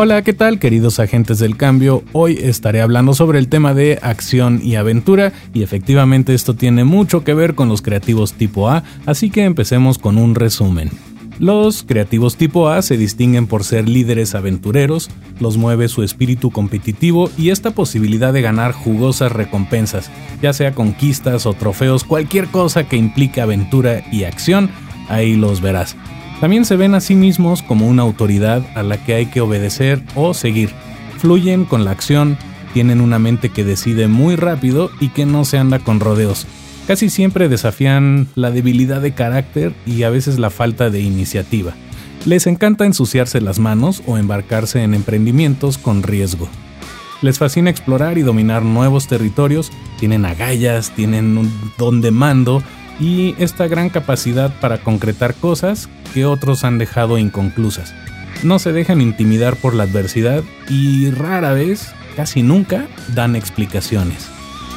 Hola, ¿qué tal queridos agentes del cambio? Hoy estaré hablando sobre el tema de acción y aventura y efectivamente esto tiene mucho que ver con los creativos tipo A, así que empecemos con un resumen. Los creativos tipo A se distinguen por ser líderes aventureros, los mueve su espíritu competitivo y esta posibilidad de ganar jugosas recompensas, ya sea conquistas o trofeos, cualquier cosa que implique aventura y acción, ahí los verás. También se ven a sí mismos como una autoridad a la que hay que obedecer o seguir. Fluyen con la acción, tienen una mente que decide muy rápido y que no se anda con rodeos. Casi siempre desafían la debilidad de carácter y a veces la falta de iniciativa. Les encanta ensuciarse las manos o embarcarse en emprendimientos con riesgo. Les fascina explorar y dominar nuevos territorios, tienen agallas, tienen un don de mando y esta gran capacidad para concretar cosas que otros han dejado inconclusas. No se dejan intimidar por la adversidad y rara vez, casi nunca, dan explicaciones.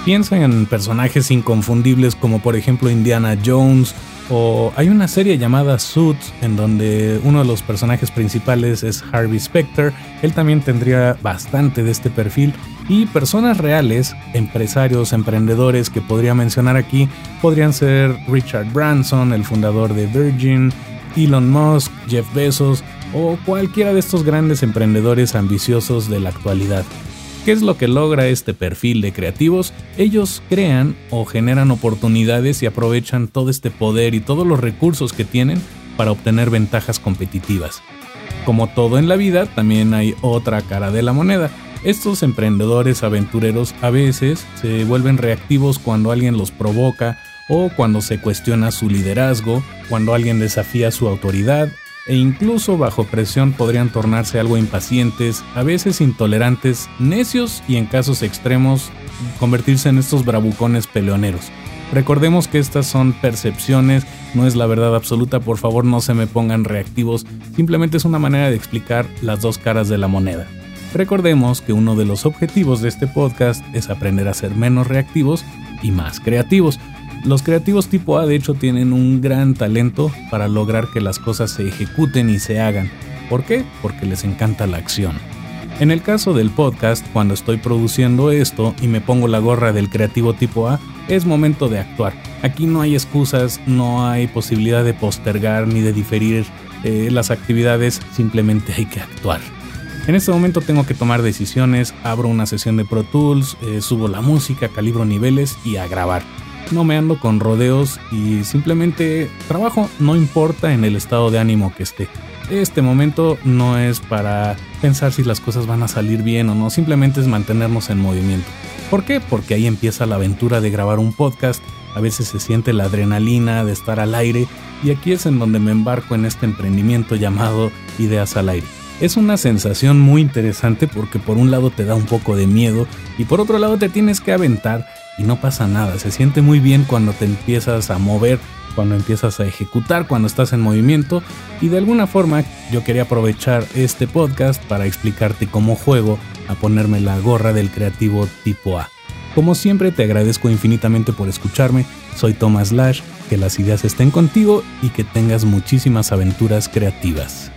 Piensa en personajes inconfundibles como por ejemplo Indiana Jones o hay una serie llamada Suits en donde uno de los personajes principales es Harvey Specter, él también tendría bastante de este perfil y personas reales, empresarios, emprendedores que podría mencionar aquí podrían ser Richard Branson, el fundador de Virgin, Elon Musk, Jeff Bezos o cualquiera de estos grandes emprendedores ambiciosos de la actualidad. ¿Qué es lo que logra este perfil de creativos? Ellos crean o generan oportunidades y aprovechan todo este poder y todos los recursos que tienen para obtener ventajas competitivas. Como todo en la vida, también hay otra cara de la moneda. Estos emprendedores aventureros a veces se vuelven reactivos cuando alguien los provoca o cuando se cuestiona su liderazgo, cuando alguien desafía su autoridad e incluso bajo presión podrían tornarse algo impacientes, a veces intolerantes, necios y en casos extremos convertirse en estos bravucones peleoneros. Recordemos que estas son percepciones, no es la verdad absoluta, por favor no se me pongan reactivos, simplemente es una manera de explicar las dos caras de la moneda. Recordemos que uno de los objetivos de este podcast es aprender a ser menos reactivos y más creativos. Los creativos tipo A de hecho tienen un gran talento para lograr que las cosas se ejecuten y se hagan. ¿Por qué? Porque les encanta la acción. En el caso del podcast, cuando estoy produciendo esto y me pongo la gorra del creativo tipo A, es momento de actuar. Aquí no hay excusas, no hay posibilidad de postergar ni de diferir eh, las actividades, simplemente hay que actuar. En este momento tengo que tomar decisiones, abro una sesión de Pro Tools, eh, subo la música, calibro niveles y a grabar no me ando con rodeos y simplemente trabajo, no importa en el estado de ánimo que esté. Este momento no es para pensar si las cosas van a salir bien o no, simplemente es mantenernos en movimiento. ¿Por qué? Porque ahí empieza la aventura de grabar un podcast, a veces se siente la adrenalina de estar al aire y aquí es en donde me embarco en este emprendimiento llamado Ideas al Aire. Es una sensación muy interesante porque por un lado te da un poco de miedo y por otro lado te tienes que aventar y no pasa nada. Se siente muy bien cuando te empiezas a mover, cuando empiezas a ejecutar, cuando estás en movimiento. Y de alguna forma yo quería aprovechar este podcast para explicarte cómo juego a ponerme la gorra del creativo tipo A. Como siempre te agradezco infinitamente por escucharme. Soy Thomas Lash, que las ideas estén contigo y que tengas muchísimas aventuras creativas.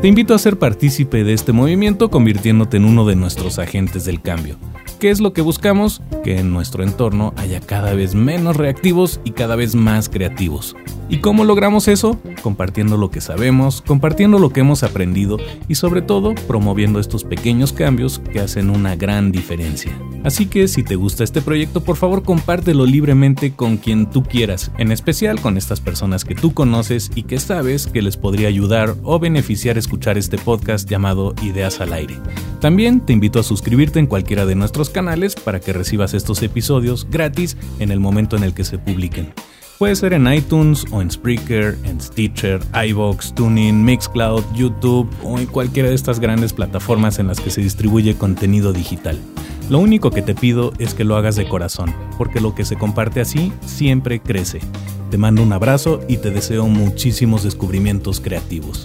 Te invito a ser partícipe de este movimiento convirtiéndote en uno de nuestros agentes del cambio. ¿Qué es lo que buscamos? Que en nuestro entorno haya cada vez menos reactivos y cada vez más creativos. ¿Y cómo logramos eso? Compartiendo lo que sabemos, compartiendo lo que hemos aprendido y sobre todo promoviendo estos pequeños cambios que hacen una gran diferencia. Así que si te gusta este proyecto, por favor compártelo libremente con quien tú quieras, en especial con estas personas que tú conoces y que sabes que les podría ayudar o beneficiar escuchar este podcast llamado Ideas al Aire. También te invito a suscribirte en cualquiera de nuestros canales para que recibas estos episodios gratis en el momento en el que se publiquen. Puede ser en iTunes o en Spreaker, en Stitcher, iVoox, Tuning, Mixcloud, YouTube o en cualquiera de estas grandes plataformas en las que se distribuye contenido digital. Lo único que te pido es que lo hagas de corazón, porque lo que se comparte así siempre crece. Te mando un abrazo y te deseo muchísimos descubrimientos creativos.